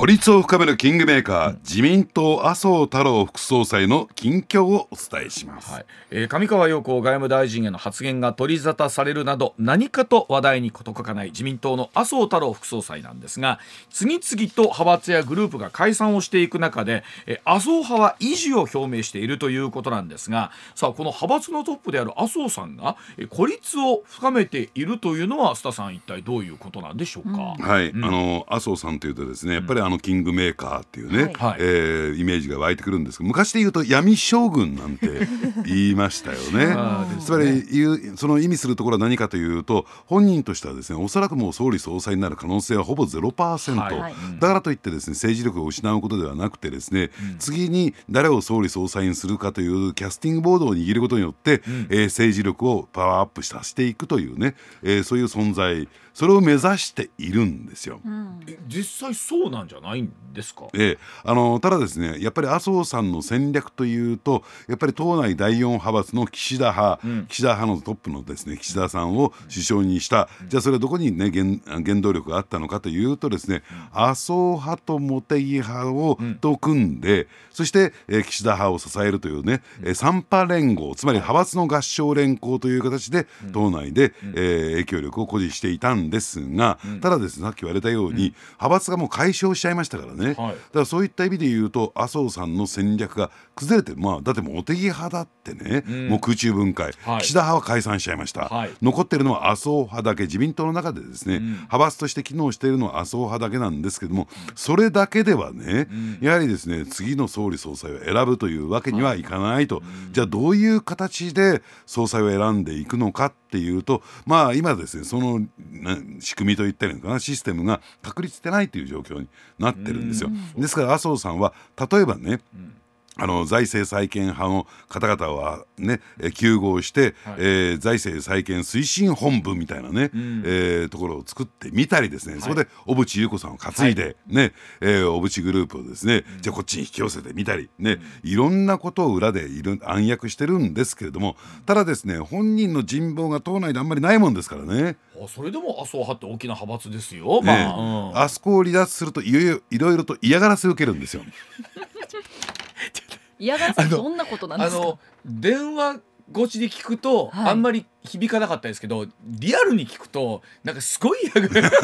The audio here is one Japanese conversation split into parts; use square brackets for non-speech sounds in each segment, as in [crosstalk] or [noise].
孤立を深めるキングメーカー、自民党麻生太郎副総裁の近況をお伝えします、はい。えー上川陽子外務大臣への発言が取り沙汰されるなど何かと話題に事欠かない自民党の麻生太郎副総裁なんですが次々と派閥やグループが解散をしていく中で、えー麻生派は維持を表明しているということなんですがさあこの派閥のトップである麻生さんが、えー孤立を深めているというのは須田さん一体どういうことなんでしょうか？はい、あの麻生さんというとですねやっぱりあのキングメーカーっていうね、はい。えーイメージが湧いてくるんですけど昔で言うと闇将軍なんて言いましたよね。[laughs] つまりその意味するところは何かというと本人としてはですねおそらくもう総理総裁になる可能性はほぼ0%、はい。だからといってですね政治力を失うことではなくてですね、次に誰を総理総裁にするかというキャスティングボードを握ることによって、えー政治力をパワーアップさせていくというね、えーそういう存在それを目指しているんですよ。え実際そうなんじゃないんですか？ええ、あのただですねやっぱり麻生さんの戦略というとやっぱり党内第4派閥の岸田派、岸田派のトップのですね岸田さんを首相にした、じゃあそれはどこにね原原動力があったのかというとですね、麻生派と茂木派を、と組んでそして、えー岸田派を支えるというね、えー三派連合つまり派閥の合唱連合という形で、党内で、えー影響力を誇示していたんですが、ただですねさっき言われたように、派閥がもう解消しちゃいましたからね、はい。だからそういった意味で言うと麻生さんの戦略が崩れてまあだって茂木派だってね、もう空中分解、はい。岸田派は解散しちゃいました、はい。残ってるのは麻生派だけ自民党の中でですね、派閥として機能しているのは麻生派だけなんですけどもそれだけではね、やはりですね次の総理総裁を選ぶというわけにはいかないと、じゃあどういう形で総裁を選んでいくのかっていうとまあ今ですねそのな仕組みといったらいいのかなシステムが確立してないという状況になってるんですよ。ですから麻生さんは例えばね、あの財政再建派の方々はねえー休合して、えー財政再建推進本部みたいなね、えーところを作ってみたりですね、そこで小渕優子さんを担いで、ねえー小渕グループをですね、じゃあこっちに引き寄せてみたりね、いろんなことを裏でいる暗躍してるんですけれどもただですね本人の人望が党内であんまりないもんですからね。あそれでも麻生派って大きな派閥ですよ。まあ、ええうん。あそこを離脱するといろいろいろいろと嫌がらせを受けるんですよ。[laughs] 嫌がらせどんなことなんですか？あの電話越しで聞くと、はい。あんまり響かなかったですけどリアルに聞くとなんかすごい嫌がる。[laughs]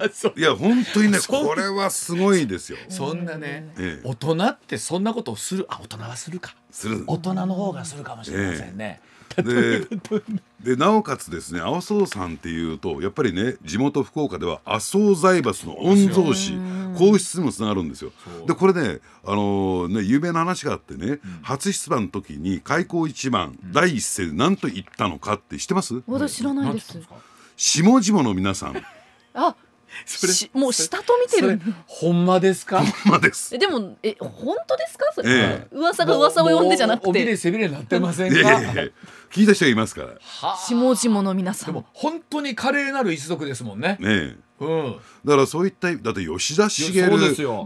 あそう。いや本当にねこれはすごいですよ。そんなね、ええ。大人ってそんなことをするあ大人はするか。する。大人の方がするかもしれませんね、[laughs] ででなおかつですね麻生さんっていうとやっぱりね地元福岡では麻生財閥の御曹司皇室にもつながるんですよ。でこれね,、あのね有名な話があってね、初出馬の時に開口一番、第一声で何と言ったのかって知ってます？私知らないです。下々の皆さん。あそれしもう下と見てるほんまですか？まあです。えでもえ本当ですか？それ、え噂が噂を呼んでじゃなくもうおびれて背びれになってませんいか？やいやいや聞いた人がいますから。はあ下々の皆さん。でも本当に華麗なる一族ですもんね。ねえうん。だからそういっただって吉田茂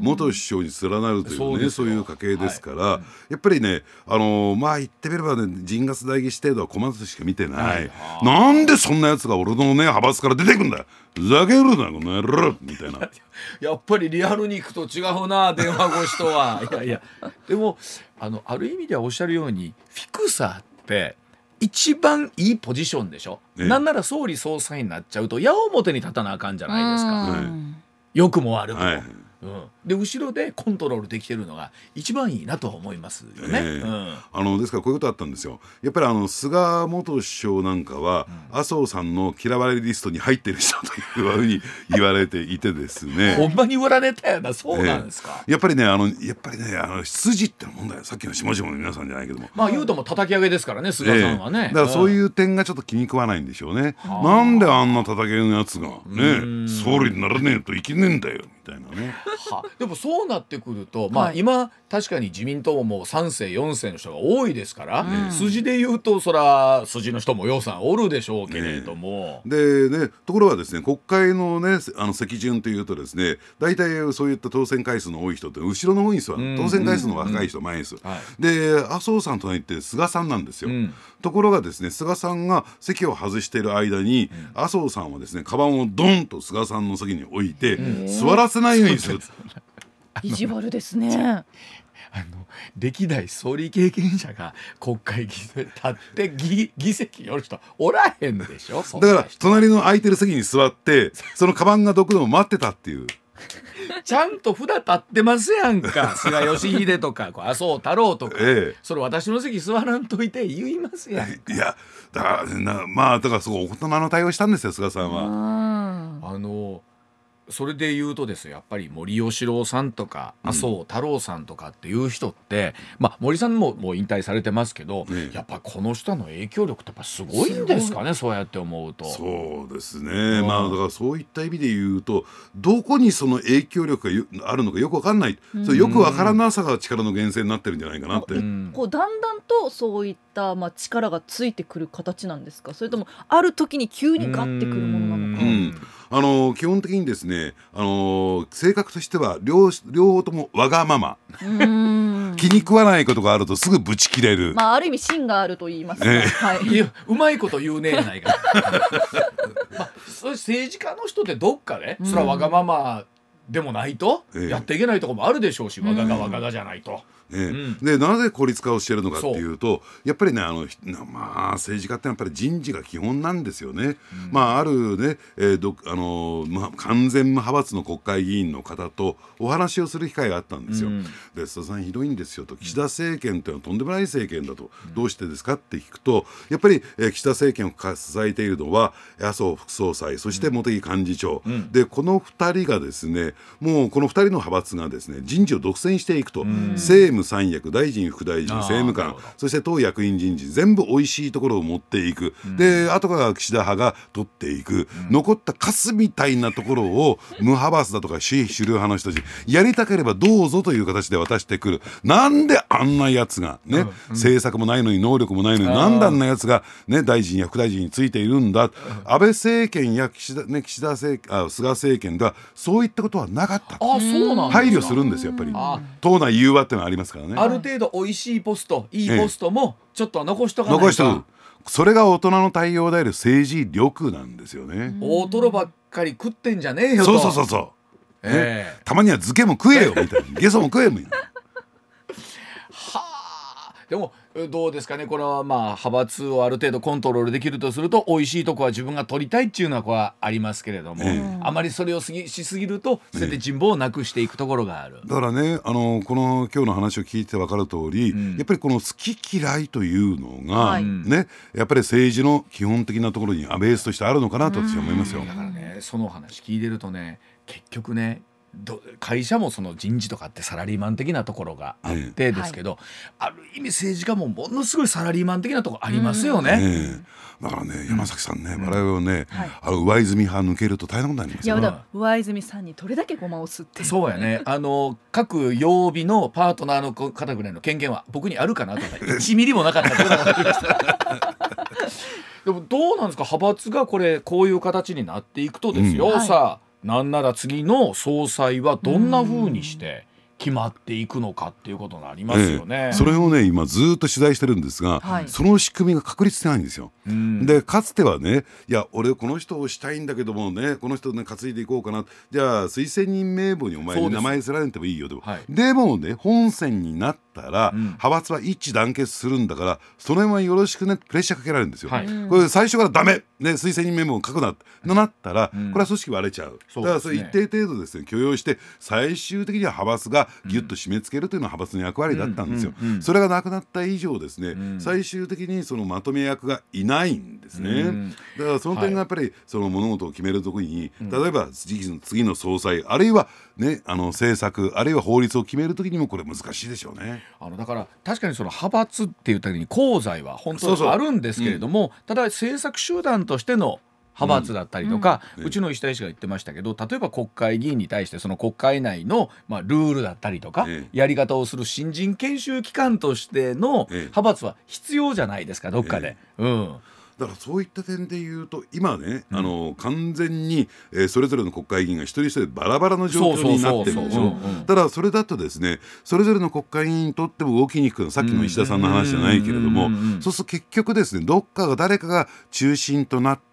元首相に連なるというそうそういう家系ですから、やっぱりねあのーまあ言ってみればね陣ガス代議士程度は小松しか見てない、なんでそんなやつが俺のね派閥から出てくんだふざけるなこの野郎みたいな。[laughs] やっぱりリアルに行くと違うな電話越しとは。いやいや。でもあのある意味ではおっしゃるようにフィクサーって一番いいポジションでしょ？ええなんなら総理総裁になっちゃうと矢面に立たなあかんじゃないですか。うん良くも悪くも。はいうん、で後ろでコントロールできてるのが一番いいなとは思いますよね。ええ。うん。あのですからこういうことあったんですよ。やっぱりあの菅元首相なんかは、麻生さんの嫌われリストに入ってる人というふうに言われていてですね。[laughs] ほんまに売られたよな。そうなんですか。やっぱりねあのやっぱりねあの出自ってのもんだよ。さっきの下々の皆さんじゃないけども。まあ言うとも叩き上げですからね菅さんはね。ええ。だからそうういう点がちょっと気に食わないんでしょうね。なんであんな叩けのやつがね総理にならねえといけねえんだよみたいなね。はでもそうなってくると、まあはい。今確かに自民党ももう3世4世の人が多いですから、筋で言うとそら筋の人もようさんおるでしょうけれども、でねところがですね国会のねあの席順というとですね大体そういった当選回数の多い人って後ろの方に座る。当選回数の若い人前に座る。はい。で麻生さんとなって菅さんなんですよ。ん。ところがですね菅さんが席を外している間に、麻生さんはですねカバンをドンと菅さんの席に置いて、座らせないようにする [laughs] 意地悪ですね。あの歴代総理経験者が国会議事立って議議席よる人おらへんでしょ？[laughs] だから隣の空いてる席に座って [laughs] そのカバンがどくのを待ってたっていう。ちゃんと札立ってますやんか。菅義偉とか。麻生太郎とか、えそれ私の席座らんといて言いますやんえいやだからなまあだからすごい大人の対応したんですよ菅さんは。うん。あのそれで言うとですよやっぱり森喜朗さんとか麻生太郎さんとかっていう人って、まあ森さんももう引退されてますけど、ねやっぱこの人の影響力ってやっぱすごいんですかねそうやって思うと。そうですね、うん。まあだからそういった意味で言うとどこにその影響力がよあるのかよくわかんない、それよくわからなさが力の源泉になってるんじゃないかなって、うん。こうだんだんとそういったまあ力がついてくる形なんですか？それともある時に急にガッてくるものなのか？う。んあの基本的にですねあの性格としては両両方ともわがままうん。気に食わないことがあるとすぐブチ切れる、まあある意味芯があると言いますか。ええはい。いやうまいこと言うねえやないか。[laughs] まあ、それ政治家の人ってどっかで、うんそれはわがままでもないと、ええやっていけないところもあるでしょうし、わががわががじゃないと。ね。うん。でなぜ孤立化をしているのかっていうとやっぱりねあのまあ政治家ってやっぱり人事が基本なんですよね。まああるね、えーどあのまあ、完全無派閥の国会議員の方とお話をする機会があったんですよ。うん。で須田さんひどいんですよと。岸田政権というのはとんでもない政権だと、どうしてですかって聞くとやっぱり、えー岸田政権をか支えているのは麻生副総裁そして茂木幹事長、ん。でこの2人がですねもうこの2人の派閥がですね人事を独占していくと、政務三役大臣副大臣政務官そして党役員人事全部美味しいところを持っていく、で後から岸田派が取っていく、残ったカスみたいなところを無派閥だとか主主流派の人たちやりたければどうぞという形で渡してくる。なんであんなやつがね、政策もないのに能力もないのになんであんなやつが、ね、大臣や副大臣についているんだ、安倍政権や岸田,、ね、岸田政あ菅政権ではそういったことはなかった。あ、そうなん配慮するんですよやっぱり。あ党内融和ってのはありますからね。ある程度美味しいポスト、いいポストもちょっとは残しとかないと。残してるそれが大人の対応である政治力なんですよね、大トロばっかり食ってんじゃねえよと。そうそうそうそう、ええ。たまには漬けも食えよみたいな。ゲソも食えみたいな。はあ。でもえどうですかね。これはまあ派閥をある程度コントロールできるとすると美味しいとこは自分が取りたいっていうのはこれはありますけれども、えあまりそれをすぎしすぎるとそうやって人望をなくしていくところがある。だからねあのこの今日の話を聞いて分かる通り、ん。やっぱりこの好き嫌いというのが、はい。ねやっぱり政治の基本的なところにベースとしてあるのかなと私は思いますよ。だからねその話聞いてるとね結局ねど会社もその人事とかってサラリーマン的なところがあってですけど、ある意味政治家もものすごいサラリーマン的なところありますよね。だからね山崎さんね、我々はね、はい。あの上泉派抜けると大変なことになりますよいやだから上泉さんにどれだけごまを吸って。そうやね。あの各曜日のパートナーの方ぐらいの権限は僕にあるかなとか [laughs] 1ミリもなかった。でもどうなんですか？派閥がこれこういう形になっていくとですよ、うん。はい。さあなんなら次の総裁はどんな風にして決まっていくのかっていうことになりますよね。ええ。それをね今ずーっと取材してるんですが、はい。その仕組みが確立してないんですよ。うん。でかつてはねいや俺この人をしたいんだけどもねこの人ね担いでいこうかな。じゃあ推薦人名簿にお前そうです。名前連ねてもいいよでも、はい。でもね本選になったら、うん。派閥は一致団結するんだからその辺はよろしくねプレッシャーかけられるんですよ。はい。これ最初からダメ、ね、推薦人名簿を書くなって。なったら、うん。これは組織割れちゃう。だからそれ一定程度ですね許容して最終的には派閥がギュッと締め付けるというのは派閥の役割だったんですよ。それがなくなった以上ですね、ん。最終的にそのまとめ役がいないんですね。うん。だからその点がやっぱりその物事を決めるときに、例えば次の次の総裁あるいはねあの政策あるいは法律を決めるときにもこれ難しいでしょうね。あのだから確かにその派閥って言った時に功罪は本当にあるんですけれどもただ政策集団としての派閥だったりとか、うちの石田医師が言ってましたけど例えば国会議員に対してその国会内の、まあ、ルールだったりとか、ええ。やり方をする新人研修機関としてのええ。派閥は必要じゃないですかどっかで。うん。だからそういった点で言うと今ね、あの完全に、えーそれぞれの国会議員が一人一人バラバラの状況になってるんでしょ。ただそれだとですねそれぞれの国会議員にとっても動きにくくさっきの石田さんの話じゃないけれどもうんうんうんうん。そうすると結局ですねどっかが誰かが中心となって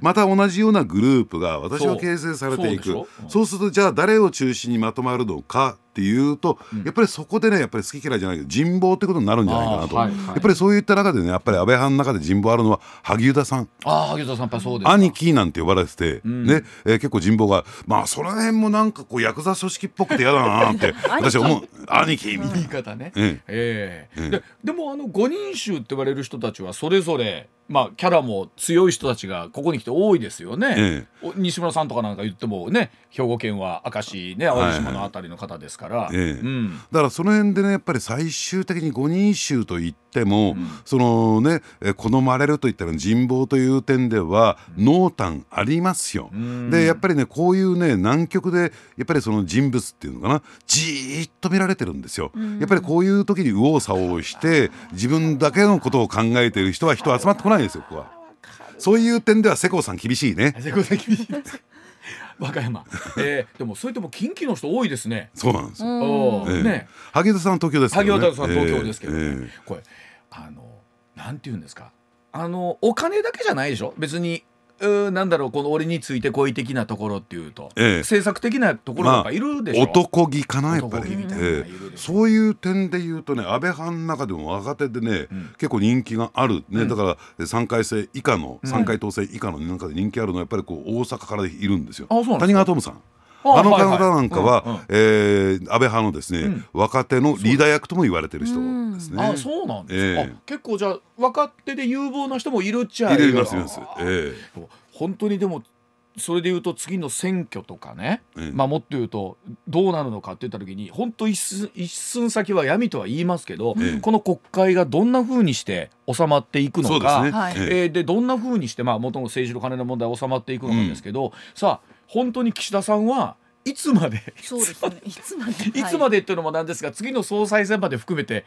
また同じようなグループが私は形成されていく。そうするとじゃあ誰を中心にまとまるのかっていうと、やっぱりそこでねやっぱり好き嫌いじゃないけど人望ってことになるんじゃないかなと、はいはいやっぱりそういった中でねやっぱり安倍派の中で人望あるのは萩生田さん。ああ萩生田さんやっぱそうですか。兄貴なんて呼ばれてて、ん。ねえー結構人望がまあその辺もなんかこうヤクザ組織っぽくて嫌だなって [laughs] 私は思う。兄貴みたいな。言い方ね。ええ。ええ。えででもあの五人衆って言われる人たちはそれぞれまあキャラも強い人たちがここに来て多いですよね。えお西村さんとかなんか言ってもね兵庫県は明石ね淡路島のあたりの方ですから。ええ。うん。だからその辺でねやっぱり最終的に五人衆といっても、そのねえー好まれるといったら人望という点では濃淡ありますよ。ん。でやっぱりねこういうね南極でやっぱりその人物っていうのかなじーっと見られてるんですよ。やっぱりこういう時に右往左往して自分だけのことを考えている人は人集まってこないですよここは。そういう点では世耕さん厳しいね。さん厳しい。です [laughs] 和歌山。ええでもそれでも近畿の人多いですね。そうなんですよ。えーね。萩生田さんは東京ですけどね。萩生田さん東京ですけどね、ええええこれあのなんて言うんですかあのお金だけじゃないでしょ？別にうーなんだろうこの俺についてこい的なところっていうと、ええ。政策的なところがやっぱいるでしょ、男気かなやっぱり、男気みたいなのがいるでしょ？そういう点で言うとね安倍派の中でも若手でね、結構人気がある、ね。だから3回生以下の、3回当選以下の中で人気あるのはやっぱりこう大阪からいるんですよ。うなん谷川トムさんああの方なんかは、安倍派のですね、若手のリーダー役とも言われてる人ですね。あそうなんですか、結構じゃあ若手で有望な人もいるっちゃいるいますいます。本当にでもそれで言うと次の選挙とかね、ええ。まあもっと言うとどうなるのかって言った時に本当一寸一寸先は闇とは言いますけど、ええ。この国会がどんな風にして収まっていくのそうでね。はい。え。でどんな風にしてまあ元の政治の金の問題収まっていくのかですけど、さあ本当に岸田さんはいつまで？そうですね。いつまで？[laughs] いつまでっていうのもなんですが次の総裁選まで含めて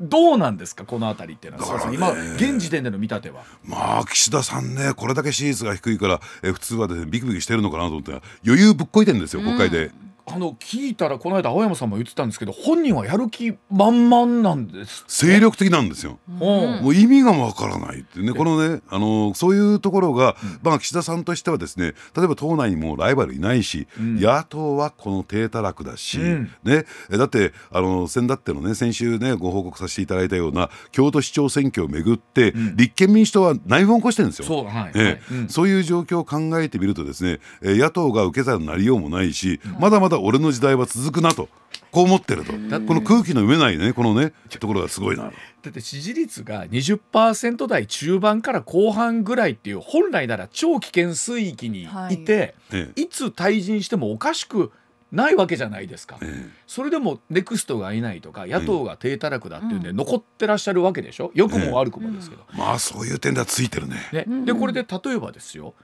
どうなんですか？この辺りっていうのは、ね今現時点での見立ては。まあ岸田さんねこれだけ支持率が低いから、え普通はですねビクビクしてるのかなと思ったら余裕ぶっこいてるんですよ国会で。あの聞いたらこの間青山さんも言ってたんですけど本人はやる気満々なんです精力的なんですよ。うん。もう意味がわからないってね。このねあのそういうところが、まあ岸田さんとしてはですね例えば党内にもうライバルいないし、野党はこの低たらくだし、うん。ね。えだってあの先だってのね先週ねご報告させていただいたような京都市長選挙をめぐって、立憲民主党は内紛を起こしてるんですよ。そうはい、はい。ええ。うん。そういう状況を考えてみるとですね、えー野党が受け皿になりようもないし、まだまだ俺の時代は続くなとこう思ってると、この空気の読めないねこのねところがすごいな。だって支持率が20%台中盤から後半ぐらいっていう本来なら超危険水域にい。て、えい、つ退陣してもおかしくないわけじゃないですか。えそれでもネクストがいないとか野党が低たらくだっていうんで残ってらっしゃるわけでしょ？良くも悪くもですけど。まあそういう点ではついてるね。ね、でこれで例えばですよ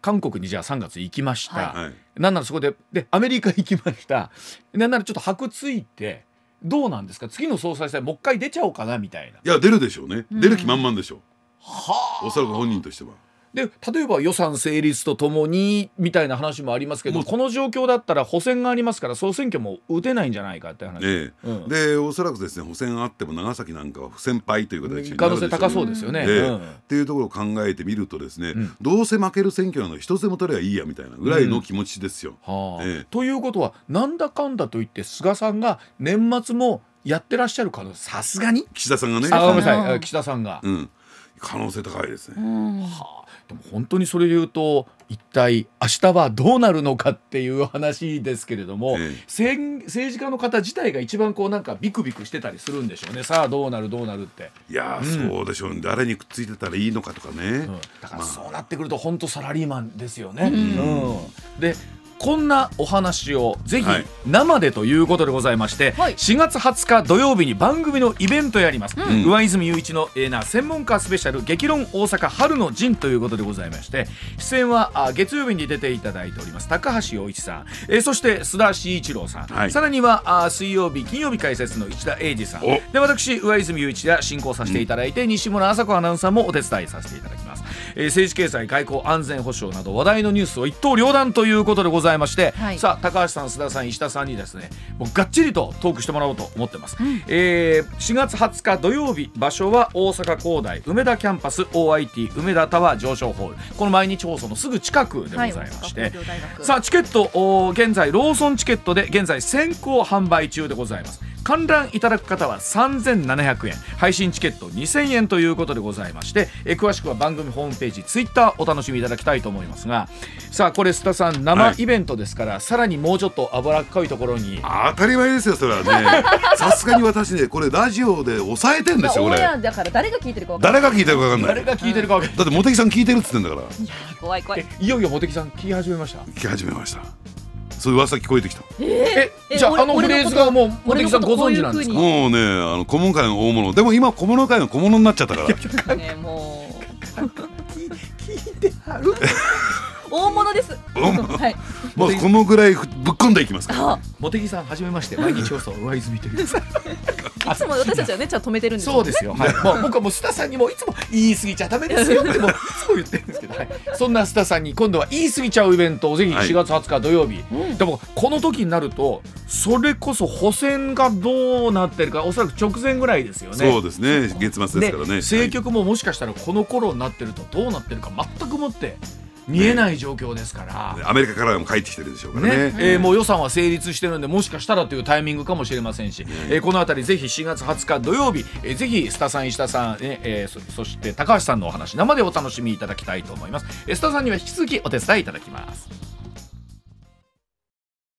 韓国にじゃあ3月行きました、ははい。なんならそこででアメリカ行きました。[laughs] なんならちょっと箔ついてどうなんですか？次の総裁選もう一回出ちゃおうかなみたいな。いや出るでしょうね、出る気満々でしょう。はおそらく本人としては。で例えば予算成立とともにみたいな話もありますけどこの状況だったら補選がありますから総選挙も打てないんじゃないかって話、ええ。うん。でおそらくですね補選あっても長崎なんかは不戦敗という形に可能性高そうですよね。ええ。うん。っていうところを考えてみるとですね、ん。どうせ負ける選挙なの一つでも取ればいいやみたいなぐらいの気持ちですよ。はあ。ええ。ということはなんだかんだと言って菅さんが年末もやってらっしゃる可能性さすがに？岸田さんがね、あごめんなさい。岸田さんが。うん、可能性高いですね。うん。はあ。でも本当にそれで言うと一体明日はどうなるのかっていう話ですけれども、ええ。政政治家の方自体が一番こうなんかビクビクしてたりするんでしょうね。さあどうなるどうなるって、いやー、そうでしょうね。誰にくっついてたらいいのかとかね、うん。だからそうなってくると本当サラリーマンですよね。うん。でこんなお話をぜひはい。生でということでございまして、はい。4月20日土曜日に番組のイベントやります、ん。上泉雄一のえーな専門家スペシャル激論大阪春の陣ということでございまして出演はあ月曜日に出ていただいております高橋洋一さん、えーそして須田慎一郎さん、はい。さらにはあ水曜日金曜日解説の市田英二さん。お。で私上泉雄一が進行させていただいて、西村麻子アナウンサーもお手伝いさせていただきます、えー政治経済外交安全保障など話題のニュースを一刀両断ということでございまして、はい。さあ高橋さん須田さん石田さんにですねもうがっちりとトークしてもらおうと思ってます、えー4月20日土曜日場所は大阪工大梅田キャンパス OIT 梅田タワー上昇ホール。この毎日放送のすぐ近くでございまして、はい。さあチケット現在ローソンチケットで現在先行販売中でございます観覧いただく方は3700円。配信チケット2000円ということでございましてえー詳しくは番組ホームページツイッターお楽しみいただきたいと思いますがさあこれ須田さん生イベントですから、さらにもうちょっと脂っこいところに。当たり前ですよそれはね。[laughs] さすがに私ねこれラジオで抑えてんですよこれ。だから誰が聞いてるか分からない。誰が聞いてるか分かんない。誰が聞いてるか分かんだって茂木さん聞いてるっつってんだから。怖い怖い。ないいよいよ茂木さん聞き始めました？聞き始めましたそういう噂聞こえてきた。ええじゃああのフ俺レーズがもう茂俺木さんご存知なんですか？もうねあの顧問会の大物でも今顧問会の小物になっちゃったから。[laughs] ねもう。[laughs] 聞いてはる？大物です。はい。もうこのぐらいぶっ込んでいきますから。あ。茂木さんはじめまして。毎日放送上泉という [laughs] いつも私たちはねちゃんと止めてるんですよそうですよ、はい、[laughs] もう僕はもう須田さんにもいつも言い過ぎちゃダメですよ。[laughs] ってもういつも言ってるんですけど、はい、そんな須田さんに今度は言い過ぎちゃうイベントをぜひはい。4月20日土曜日、でもこの時になるとそれこそ補選がどうなってるかおそらく直前ぐらいですよね。そうですね。月末ですからね。政局ももしかしたらこの頃になってるとどうなってるか全くもって見えない状況ですから。はいアメリカからも帰ってきてるでしょうからね。ね。えーもう予算は成立してるんでもしかしたらというタイミングかもしれませんし、えーこの辺りぜひ4月20日土曜日、えーぜひ須田さん石田さん、ねえーそそして高橋さんのお話生でお楽しみいただきたいと思います、えー須田さんには引き続きお手伝いいただきます